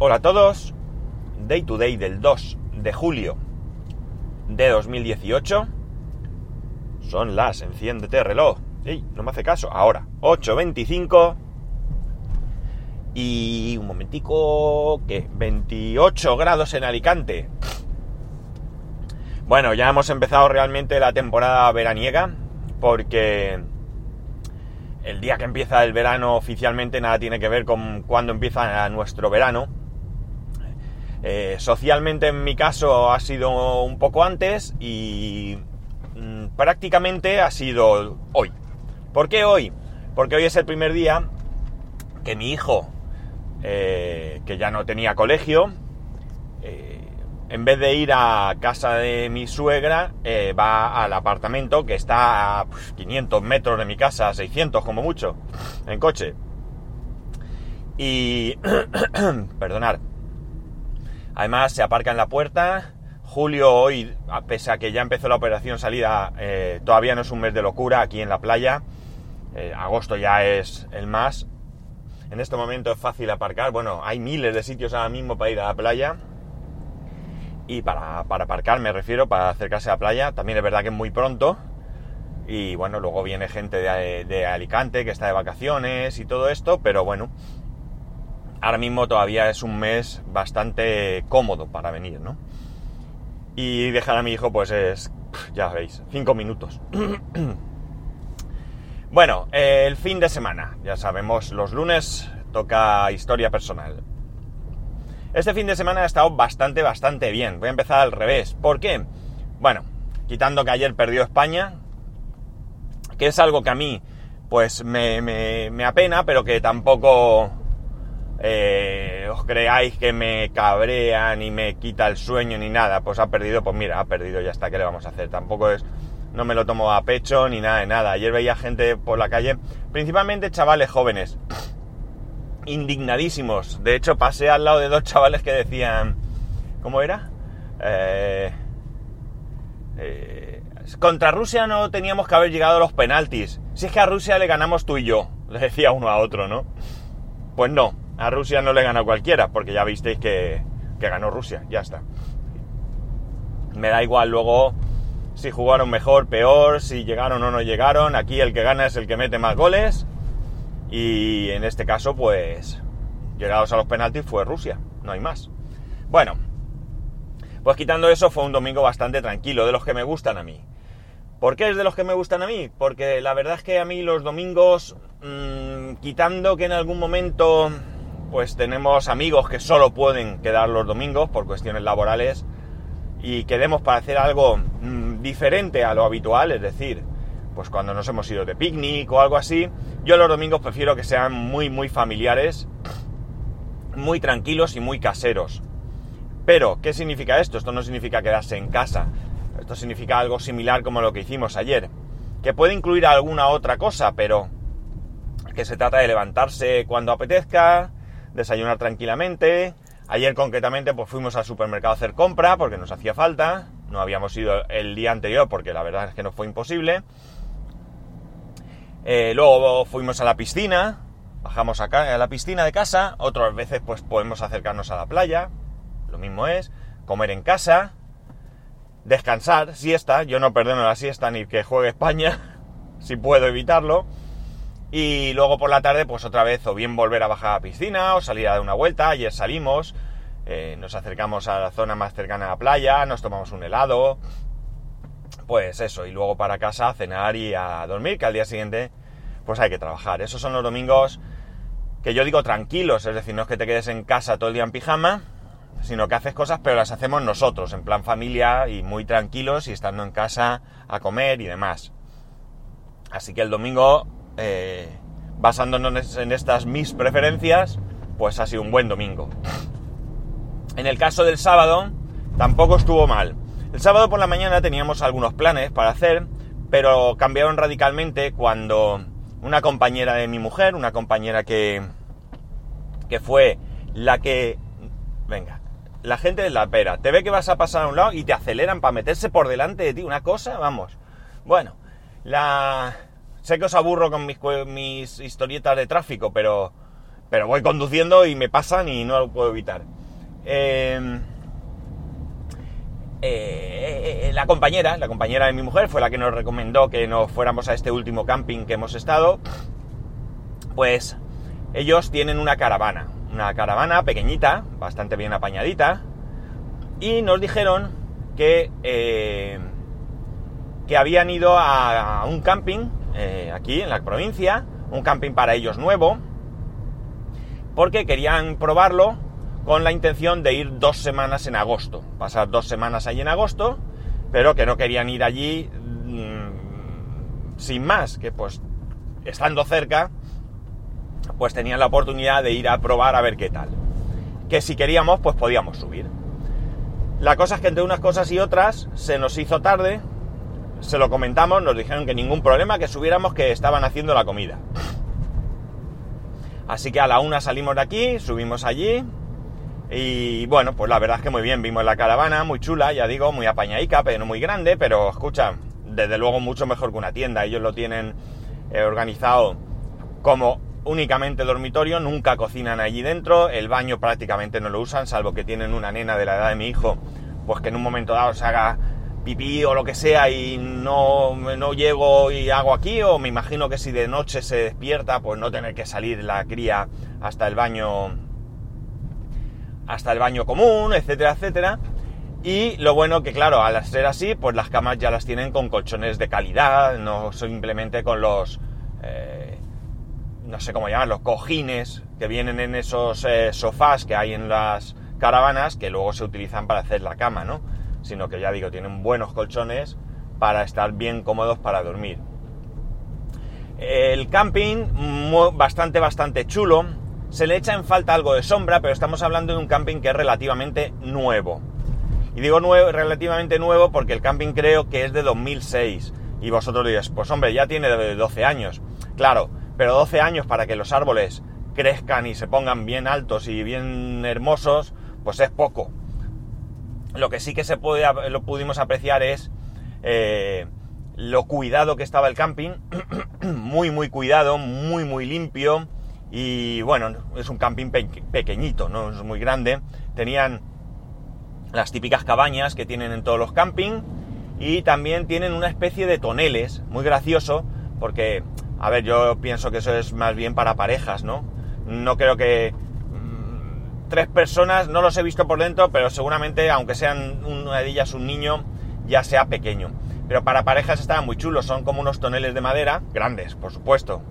Hola a todos, Day to Day del 2 de julio de 2018. Son las, enciéndete reloj. ¡Ey! No me hace caso. Ahora, 8.25. Y un momentico, que 28 grados en Alicante. Bueno, ya hemos empezado realmente la temporada veraniega, porque el día que empieza el verano oficialmente nada tiene que ver con cuando empieza nuestro verano. Eh, socialmente en mi caso ha sido un poco antes y mm, prácticamente ha sido hoy. ¿Por qué hoy? Porque hoy es el primer día que mi hijo, eh, que ya no tenía colegio, eh, en vez de ir a casa de mi suegra, va al apartamento que está a 500 pues, metros de mi casa, 600 como mucho, en coche. Y... perdonar. Además, se aparca en la puerta. Julio hoy, pese a que ya empezó la operación salida, eh, todavía no es un mes de locura aquí en la playa. Eh, agosto ya es el más. En este momento es fácil aparcar. Bueno, hay miles de sitios ahora mismo para ir a la playa. Y para, aparcar me refiero, para acercarse a la playa. También es verdad que es muy pronto. Y bueno, luego viene gente de Alicante que está de vacaciones y todo esto. Pero bueno, ahora mismo todavía es un mes bastante cómodo para venir, ¿no? Y dejar a mi hijo, pues es, ya veis, cinco minutos. bueno, el fin de semana, ya sabemos, los lunes toca historia personal. Este fin de semana ha estado bastante, bastante bien. Voy a empezar al revés. ¿Por qué? Bueno, quitando que ayer perdió España, que es algo que a mí, pues me, me apena, pero que tampoco eh, os creáis que me cabrea ni me quita el sueño ni nada, pues ha perdido, pues mira, ha perdido, ya está, ¿qué le vamos a hacer? Tampoco es, no me lo tomo a pecho ni nada de nada. Ayer veía gente por la calle, principalmente chavales jóvenes, indignadísimos. De hecho, pasé al lado de dos chavales que decían, ¿cómo era? Eh, eh, contra Rusia no teníamos que haber llegado a los penaltis. Si es que a Rusia le ganamos tú y yo, le decía uno a otro, ¿no? Pues no, a Rusia no le gana cualquiera, porque ya visteis que, ganó Rusia, ya está. Me da igual luego si jugaron mejor, peor, si llegaron o no llegaron. Aquí el que gana es el que mete más goles. Y en este caso, pues, llegados a los penaltis fue Rusia, no hay más. Bueno, pues quitando eso fue un domingo bastante tranquilo, de los que me gustan a mí. ¿Por qué es de los que me gustan a mí? Porque la verdad es que a mí los domingos, mm, quitando que en algún momento pues tenemos amigos que solo pueden quedar los domingos por cuestiones laborales y queremos para hacer algo mm, diferente a lo habitual, es decir, pues cuando nos hemos ido de picnic o algo así, yo los domingos prefiero que sean muy, muy familiares, muy tranquilos y muy caseros. Pero, ¿qué significa esto? Esto no significa quedarse en casa. Esto significa algo similar como lo que hicimos ayer. Que puede incluir alguna otra cosa, pero que se trata de levantarse cuando apetezca, desayunar tranquilamente. Ayer concretamente pues fuimos al supermercado a hacer compra porque nos hacía falta. No habíamos ido el día anterior porque la verdad es que no fue imposible. Eh, luego fuimos a la piscina, bajamos acá a la piscina de casa. Otras veces pues podemos acercarnos a la playa, lo mismo es. Comer en casa, descansar, siesta. Yo no perdono la siesta ni que juegue España, si puedo evitarlo. Y luego por la tarde, pues otra vez, o bien volver a bajar a la piscina, o salir a dar una vuelta. Ayer salimos, eh, nos acercamos a la zona más cercana a la playa, nos tomamos un helado. Pues eso, y luego para casa a cenar y a dormir, que al día siguiente, pues hay que trabajar. Esos son los domingos que yo digo tranquilos, es decir, no es que te quedes en casa todo el día en pijama, sino que haces cosas, pero las hacemos nosotros, en plan familia y muy tranquilos y estando en casa a comer y demás. Así que el domingo eh, basándonos en estas mis preferencias, pues ha sido un buen domingo. En el caso del sábado, tampoco estuvo mal. El sábado por la mañana teníamos algunos planes para hacer, pero cambiaron radicalmente cuando una compañera de mi mujer, una compañera que, que fue la que... Venga, la gente de la pera, te ve que vas a pasar a un lado y te aceleran para meterse por delante de ti, una cosa, vamos. Bueno, la, Sé que os aburro con mis, historietas de tráfico, pero voy conduciendo y me pasan y no lo puedo evitar. Eh, eh, la compañera, la compañera de mi mujer fue la que nos recomendó que nos fuéramos a este último camping que hemos estado. Pues ellos tienen una caravana, una caravana pequeñita, bastante bien apañadita, y nos dijeron eh, que habían ido a, un camping eh, aquí en la provincia, un camping para ellos nuevo, porque querían probarlo con la intención de ir dos semanas en agosto, pasar dos semanas allí en agosto, pero que no querían ir allí mmm, sin más, que pues estando cerca, pues tenían la oportunidad de ir a probar a ver qué tal. Que si queríamos, pues podíamos subir. La cosa es que entre unas cosas y otras se nos hizo tarde, se lo comentamos, nos dijeron que ningún problema, que subiéramos, que estaban haciendo la comida. Así que a la una salimos de aquí, subimos allí, y bueno, pues la verdad es que muy bien, vimos la caravana, muy chula, ya digo, muy apañaica, pero no muy grande, pero escucha, desde luego mucho mejor que una tienda. Ellos lo tienen eh, organizado como únicamente dormitorio, nunca cocinan allí dentro, el baño prácticamente no lo usan, salvo que tienen una nena de la edad de mi hijo, pues que en un momento dado se haga pipí o lo que sea y no, no llego y hago aquí, o me imagino que si de noche se despierta, pues no tener que salir la cría hasta el baño hasta el baño común, etcétera, etcétera. Y lo bueno que, claro, al ser así, pues las camas ya las tienen con colchones de calidad, no simplemente con los, eh, no sé cómo llamar, los cojines que vienen en esos eh, sofás que hay en las caravanas que luego se utilizan para hacer la cama, ¿no? Sino que ya digo, tienen buenos colchones para estar bien cómodos para dormir. El camping, bastante, bastante chulo se le echa en falta algo de sombra, pero estamos hablando de un camping que es relativamente nuevo. Y digo nuevo, relativamente nuevo porque el camping creo que es de 2006. Y vosotros diréis, pues hombre, ya tiene 12 años. Claro, pero 12 años para que los árboles crezcan y se pongan bien altos y bien hermosos, pues es poco. Lo que sí que se puede, lo pudimos apreciar es eh, lo cuidado que estaba el camping. muy, muy cuidado, muy, muy limpio. Y bueno, es un camping pequeñito, no es muy grande. Tenían las típicas cabañas que tienen en todos los campings y también tienen una especie de toneles, muy gracioso, porque, a ver, yo pienso que eso es más bien para parejas, ¿no? No creo que tres personas, no los he visto por dentro, pero seguramente, aunque sean una de ellas un niño, ya sea pequeño. Pero para parejas estaban muy chulos, son como unos toneles de madera, grandes, por supuesto,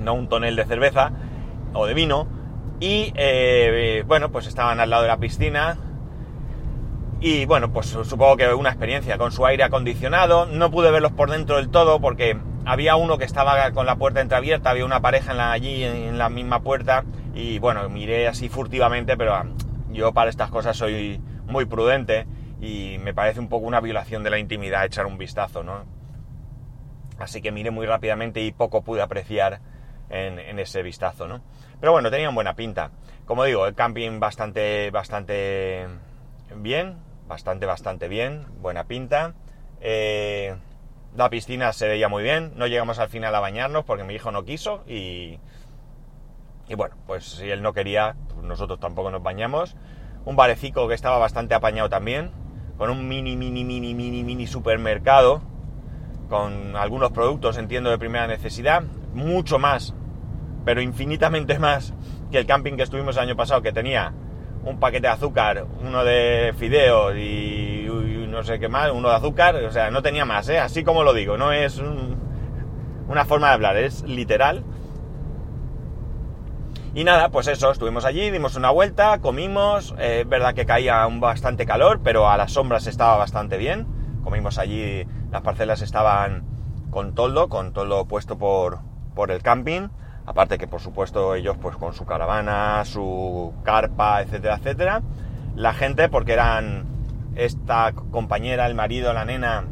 no un tonel de cerveza o de vino. Y eh, bueno, pues estaban al lado de la piscina. Y bueno, pues supongo que una experiencia con su aire acondicionado. No pude verlos por dentro del todo porque había uno que estaba con la puerta entreabierta, había una pareja en allí en la misma puerta. Y bueno, miré así furtivamente, pero ah, yo para estas cosas soy muy prudente y me parece un poco una violación de la intimidad echar un vistazo, ¿no? Así que miré muy rápidamente y poco pude apreciar en, ese vistazo, ¿no? Pero bueno, tenían buena pinta. Como digo, el camping bastante, bastante bien, bastante, bastante bien, buena pinta. Eh, la piscina se veía muy bien, no llegamos al final a bañarnos porque mi hijo no quiso y, y bueno, pues si él no quería, pues nosotros tampoco nos bañamos. Un barecico que estaba bastante apañado también, con un mini, mini, mini, mini, mini supermercado, con algunos productos, entiendo, de primera necesidad, mucho más, pero infinitamente más que el camping que estuvimos el año pasado, que tenía un paquete de azúcar, uno de fideos y, no sé qué más, uno de azúcar, o sea, no tenía más, ¿eh? así como lo digo, no es una forma de hablar, es literal. Y nada, pues eso, estuvimos allí, dimos una vuelta, comimos, eh, es verdad que caía un bastante calor, pero a las sombras estaba bastante bien. Comimos allí, las parcelas estaban con toldo, con toldo puesto por, por el camping. Aparte que por supuesto ellos pues con su caravana, su carpa, etcétera, etcétera. La gente, porque eran esta compañera, el marido, la nena,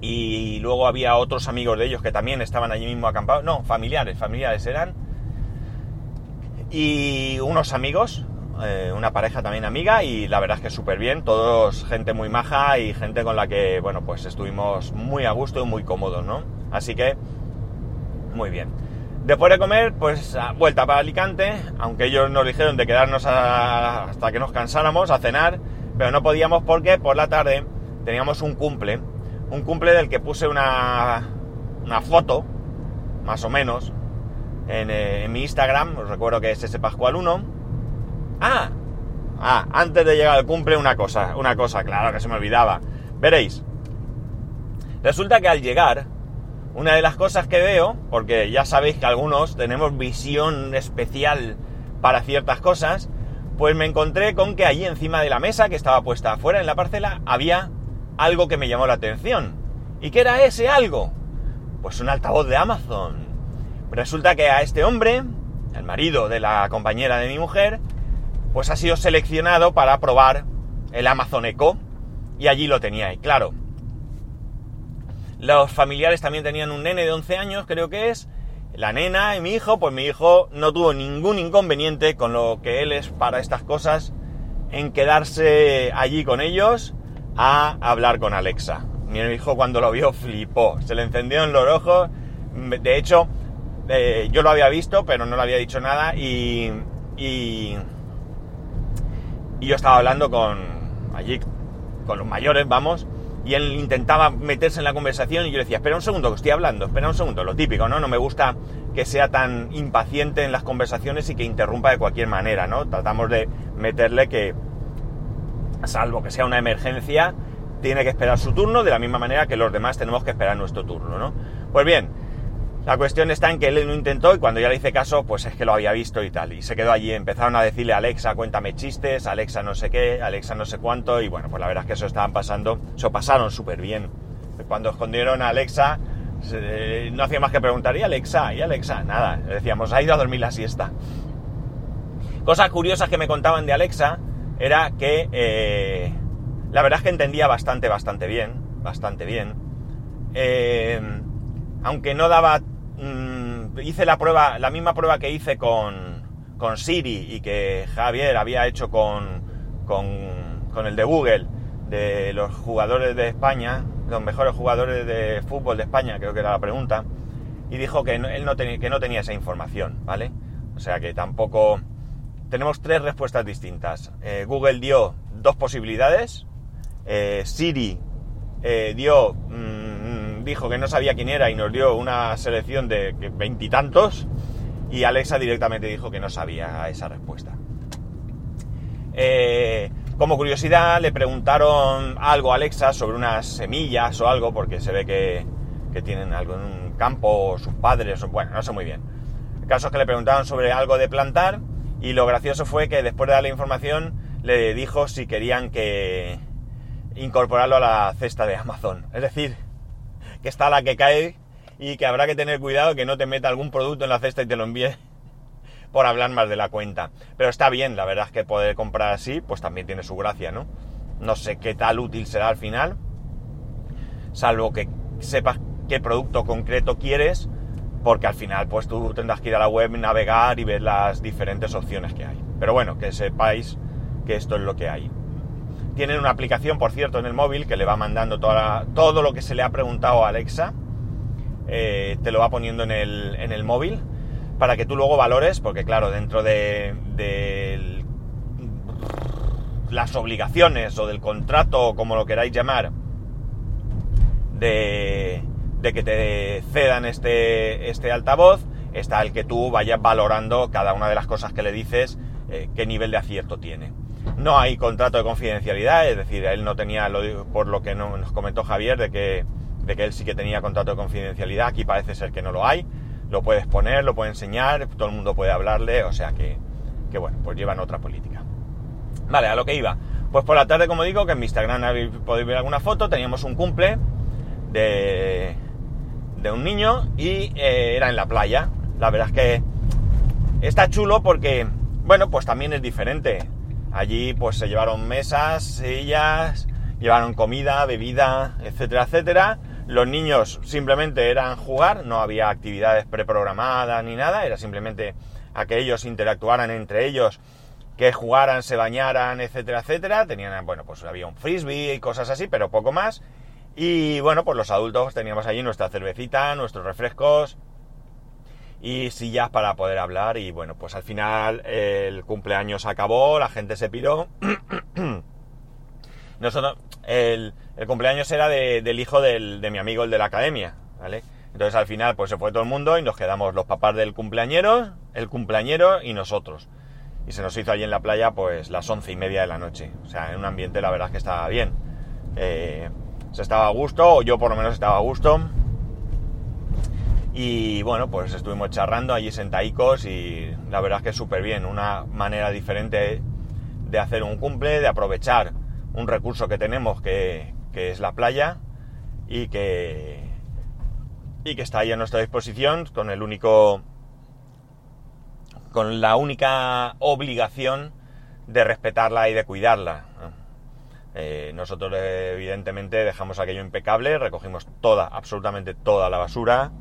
y luego había otros amigos de ellos que también estaban allí mismo acampados. No, familiares, familiares eran. Y unos amigos, eh, una pareja también amiga, y la verdad es que súper bien, todos gente muy maja y gente con la que, bueno, pues estuvimos muy a gusto y muy cómodos, ¿no? Así que muy bien. Después de comer, pues vuelta para Alicante, aunque ellos nos dijeron de quedarnos hasta que nos cansáramos a cenar, pero no podíamos porque por la tarde teníamos un cumple, un cumple del que puse una, una foto, más o menos, en, eh, mi Instagram, os recuerdo que es ese Pascual 1. Ah, ah, antes de llegar al cumple una cosa, una cosa, claro que se me olvidaba. Veréis, resulta que al llegar, una de las cosas que veo, porque ya sabéis que algunos tenemos visión especial para ciertas cosas, pues me encontré con que allí encima de la mesa, que estaba puesta afuera en la parcela, había algo que me llamó la atención. ¿Y qué era ese algo? Pues un altavoz de Amazon. Resulta que a este hombre, el marido de la compañera de mi mujer, pues ha sido seleccionado para probar el Amazon Echo y allí lo tenía. Y claro, los familiares también tenían un nene de 11 años, creo que es, la nena y mi hijo, pues mi hijo no tuvo ningún inconveniente con lo que él es para estas cosas en quedarse allí con ellos a hablar con Alexa. Mi hijo cuando lo vio flipó, se le encendió en los ojos. De hecho, eh, yo lo había visto, pero no le había dicho nada y, y, y yo estaba hablando con allí, con los mayores, vamos, y él intentaba meterse en la conversación y yo decía, espera un segundo, que estoy hablando, espera un segundo, lo típico, ¿no? No me gusta que sea tan impaciente en las conversaciones y que interrumpa de cualquier manera, ¿no? Tratamos de meterle que, salvo que sea una emergencia, tiene que esperar su turno de la misma manera que los demás tenemos que esperar nuestro turno, ¿no? Pues bien, la cuestión está en que él lo intentó y cuando ya le hice caso, pues es que lo había visto y tal. Y se quedó allí. Empezaron a decirle Alexa, cuéntame chistes, Alexa no sé qué, Alexa no sé cuánto. Y bueno, pues la verdad es que eso estaban pasando, eso pasaron súper bien. Cuando escondieron a Alexa, no hacía más que preguntar, ¿y Alexa? ¿Y Alexa? Nada, le decíamos, ha ido a dormir la siesta. Cosas curiosas que me contaban de Alexa era que eh, la verdad es que entendía bastante, bastante bien, bastante bien. Eh, aunque no daba Mm, hice la prueba, la misma prueba que hice con, con Siri y que Javier había hecho con, con, el de Google, de los jugadores de España, los mejores jugadores de fútbol de España, creo que era la pregunta, y dijo que él no, que no tenía esa información, ¿vale? O sea que tampoco... Tenemos tres respuestas distintas. Eh, Google dio dos posibilidades, eh, Siri eh, dio... Mm, dijo que no sabía quién era y nos dio una selección de veintitantos y, Alexa directamente dijo que no sabía esa respuesta. Eh, como curiosidad le preguntaron algo a Alexa sobre unas semillas o algo porque se ve que, que tienen algo en un campo sus padres, bueno, no sé muy bien. El caso es que le preguntaron sobre algo de plantar y lo gracioso fue que después de darle información le dijo si querían que incorporarlo a la cesta de Amazon. Es decir, que está la que cae y que habrá que tener cuidado que no te meta algún producto en la cesta y te lo envíe por hablar más de la cuenta. Pero está bien, la verdad es que poder comprar así, pues también tiene su gracia, ¿no? No sé qué tal útil será al final, salvo que sepas qué producto concreto quieres, porque al final pues tú tendrás que ir a la web, navegar y ver las diferentes opciones que hay. Pero bueno, que sepáis que esto es lo que hay. Tienen una aplicación, por cierto, en el móvil que le va mandando toda todo lo que se le ha preguntado a Alexa. Eh, te lo va poniendo en el, en el, móvil para que tú luego valores, porque claro, dentro de, las obligaciones o del contrato, como lo queráis llamar, de, de que te cedan este, este altavoz, está el que tú vayas valorando cada una de las cosas que le dices, eh, qué nivel de acierto tiene. No hay contrato de confidencialidad, es decir, él no tenía, por lo que nos comentó Javier, de que, de que él sí que tenía contrato de confidencialidad, aquí parece ser que no lo hay, lo puedes poner, lo puede enseñar, todo el mundo puede hablarle, o sea que, que bueno, pues llevan otra política. Vale, a lo que iba. Pues por la tarde, como digo, que en mi Instagram podéis ver alguna foto, teníamos un cumple de, de un niño y eh, era en la playa. La verdad es que está chulo porque, bueno, pues también es diferente. Allí pues se llevaron mesas, sillas, llevaron comida, bebida, etcétera, etcétera. Los niños simplemente eran jugar, no había actividades preprogramadas ni nada, era simplemente a que ellos interactuaran entre ellos, que jugaran, se bañaran, etcétera, etcétera. Tenían, bueno, pues había un frisbee y cosas así, pero poco más. Y bueno, pues los adultos teníamos allí nuestra cervecita, nuestros refrescos y sillas para poder hablar y bueno, pues al final el cumpleaños acabó, la gente se piró. Nosotros, el, el cumpleaños era del hijo del, de mi amigo, el de la academia, ¿vale? Entonces al final pues se fue todo el mundo y nos quedamos los papás del cumpleañero, el cumpleañero y nosotros. Y se nos hizo allí en la playa pues las once y media de la noche. O sea, en un ambiente la verdad que estaba bien. Eh, se estaba a gusto, o yo por lo menos estaba a gusto. Y bueno, pues estuvimos charrando allí sentaicos y la verdad es que súper bien. Una manera diferente de hacer un cumple, de aprovechar un recurso que tenemos que, que es la playa y que, y que está ahí a nuestra disposición con el único con la única obligación de respetarla y de cuidarla. Eh, nosotros evidentemente dejamos aquello impecable, recogimos toda, absolutamente toda la basura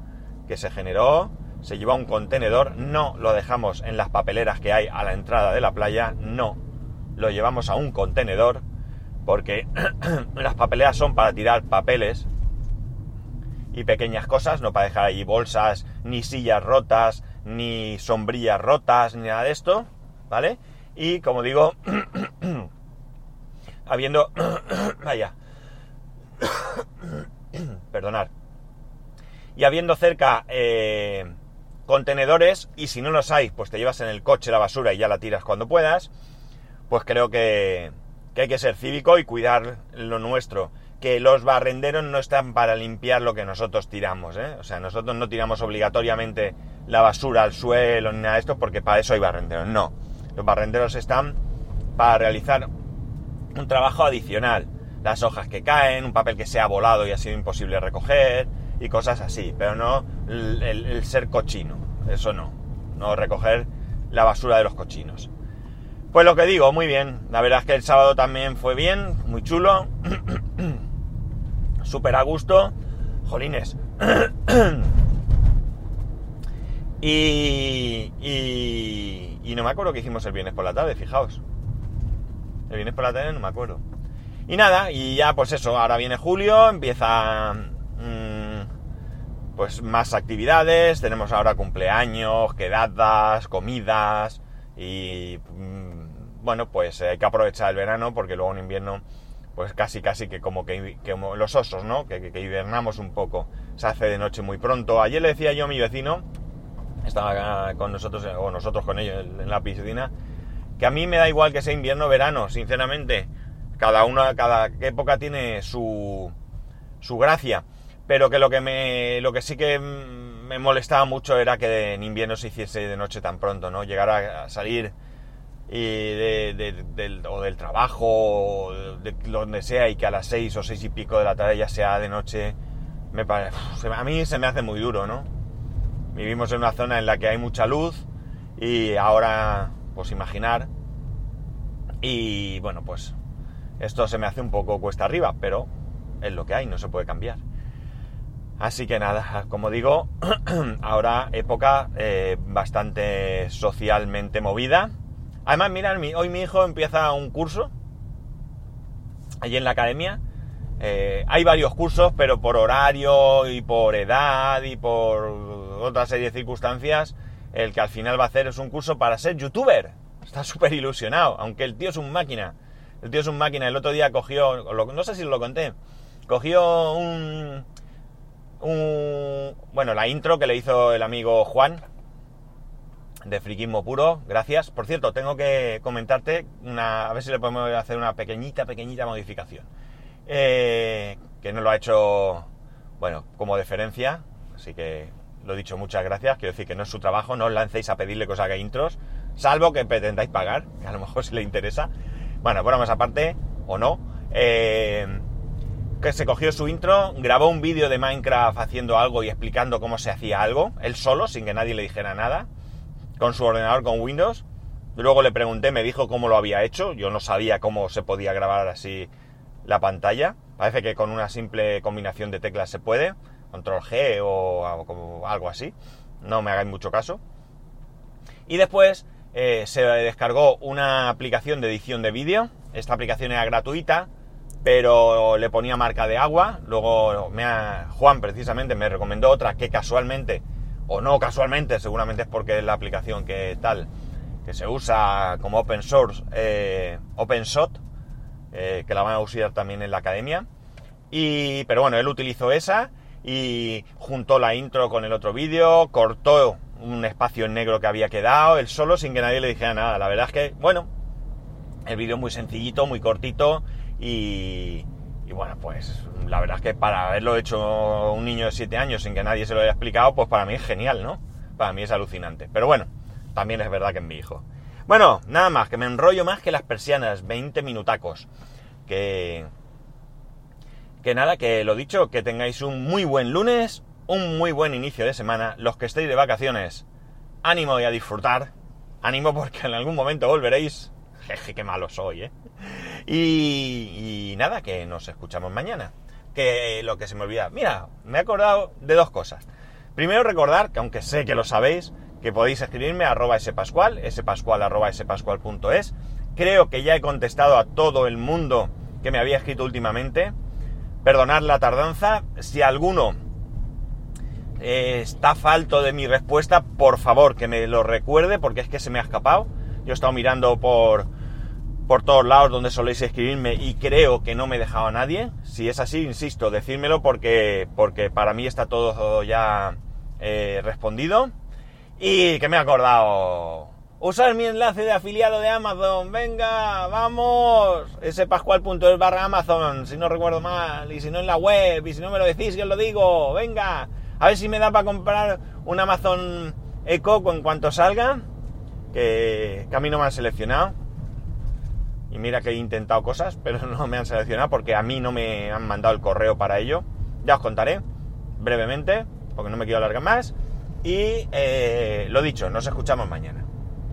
que se generó, se llevó a un contenedor, no lo dejamos en las papeleras que hay a la entrada de la playa, no, lo llevamos a un contenedor porque las papeleras son para tirar papeles y pequeñas cosas, no para dejar ahí bolsas, ni sillas rotas, ni sombrillas rotas, ni nada de esto, ¿vale? Y como digo, habiendo... vaya. Perdonar. Y habiendo cerca eh, contenedores, y si no los hay, pues te llevas en el coche la basura y ya la tiras cuando puedas, pues creo que, que hay que ser cívico y cuidar lo nuestro que los barrenderos no están para limpiar lo que nosotros tiramos, ¿eh? O sea, nosotros no tiramos obligatoriamente la basura al suelo ni nada de esto porque para eso hay barrenderos. No. Los barrenderos están para realizar un trabajo adicional. Las hojas que caen, un papel que se ha volado y ha sido imposible recoger y cosas así. Pero no el, ser cochino. Eso no. No recoger la basura de los cochinos. Pues lo que digo, muy bien. La verdad es que el sábado también fue bien, muy chulo. súper a gusto. Jolines. y, y, no me acuerdo qué hicimos el viernes por la tarde, fijaos. El viernes por la tarde no me acuerdo. Y nada, y ya pues eso, ahora viene julio, empieza pues más actividades, tenemos ahora cumpleaños, quedadas, comidas y mm, bueno, pues hay que aprovechar el verano porque luego en invierno pues casi casi que como que, los osos, ¿no? Que, hibernamos un poco. Se hace de noche muy pronto. Ayer le decía yo a mi vecino, estaba con nosotros, o nosotros con ellos en la piscina, que a mí me da igual que sea invierno o verano, sinceramente. Cada una, cada época tiene su, su gracia. Pero que lo que me, lo que sí que me molestaba mucho era que en invierno se hiciese de noche tan pronto, ¿no? Llegar a salir y de, del, o del trabajo, o de donde sea, y que a las seis o seis y pico de la tarde ya sea de noche, a mí se me hace muy duro, ¿no? Vivimos en una zona en la que hay mucha luz y ahora, pues imaginar, y bueno, pues esto se me hace un poco cuesta arriba, pero es lo que hay, no se puede cambiar. Así que nada, como digo, ahora época eh, bastante socialmente movida Además, mirad, hoy mi hijo empieza un curso allí en la academia. Eh, hay varios cursos, pero por horario y por edad y por otra serie de circunstancias, el que al final va a hacer es un curso para ser youtuber. Está súper ilusionado, aunque el tío es un máquina. El tío es un máquina. El otro día cogió, no sé si lo conté, cogió un, un... Bueno, la intro que le hizo el amigo Juan, de friquismo puro, gracias. Por cierto, tengo que comentarte una, a ver si le podemos hacer una pequeñita, pequeñita modificación. Eh, que no lo ha hecho, bueno, como deferencia, así que lo he dicho, muchas gracias. Quiero decir que no es su trabajo, no os lancéis a pedirle que os haga intros, salvo que pretendáis pagar, que a lo mejor si le interesa. Bueno, más aparte, o no. Eh, que se cogió su intro, grabó un vídeo de Minecraft haciendo algo y explicando cómo se hacía algo, él solo, sin que nadie le dijera nada con su ordenador con Windows. Luego le pregunté, me dijo cómo lo había hecho. Yo no sabía cómo se podía grabar así la pantalla. Parece que con una simple combinación de teclas se puede. Control G o, algo así. No me hagáis mucho caso. Y después eh, se descargó una aplicación de edición de vídeo. Esta aplicación era gratuita, pero le ponía marca de agua. Luego Juan precisamente me recomendó otra que casualmente o no casualmente, seguramente es porque es la aplicación que tal, que se usa como open source, eh, OpenShot, eh, que la van a usar también en la academia. Y, pero bueno, él utilizó esa y juntó la intro con el otro vídeo, cortó un espacio en negro que había quedado, él solo, sin que nadie le dijera nada. La verdad es que, bueno, el vídeo muy sencillito, muy cortito y, y bueno, pues la verdad es que para haberlo hecho un niño de 7 años sin que nadie se lo haya explicado, pues para mí es genial, ¿no? Para mí es alucinante. Pero bueno, también es verdad que es mi hijo. Bueno, nada más, que me enrollo más que las persianas, 20 minutacos. Que... Que nada, que lo dicho, que tengáis un muy buen lunes, un muy buen inicio de semana. Los que estéis de vacaciones, ánimo y a disfrutar. Ánimo porque en algún momento volveréis. Jeje, qué malo soy, ¿eh? Y, nada, que nos escuchamos mañana. Que lo que se me olvida. Mira, me he acordado de dos cosas. Primero recordar, que aunque sé que lo sabéis, que podéis escribirme a arroba spascual, spascual. Creo que ya he contestado a todo el mundo que me había escrito últimamente. Perdonad la tardanza. Si alguno eh, está falto de mi respuesta, por favor que me lo recuerde porque es que se me ha escapado. Yo he estado mirando por, por todos lados donde soléis escribirme y creo que no me he dejado a nadie. Si es así, insisto, decírmelo porque, porque para mí está todo ya eh, respondido. Y que me he acordado. Usar mi enlace de afiliado de Amazon. Venga, vamos. Ese pascual.es barra Amazon, si no recuerdo mal. Y si no en la web. Y si no me lo decís, yo os lo digo. Venga. A ver si me da para comprar un Amazon Echo en cuanto salga. Que, que a me han seleccionado. Y mira que he intentado cosas, pero no me han seleccionado porque a mí no me han mandado el correo para ello. Ya os contaré brevemente, porque no me quiero alargar más. Y eh, lo dicho, nos escuchamos mañana.